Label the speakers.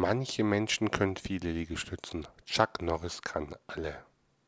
Speaker 1: Manche Menschen können viele Liegestützen, Chuck Norris kann alle.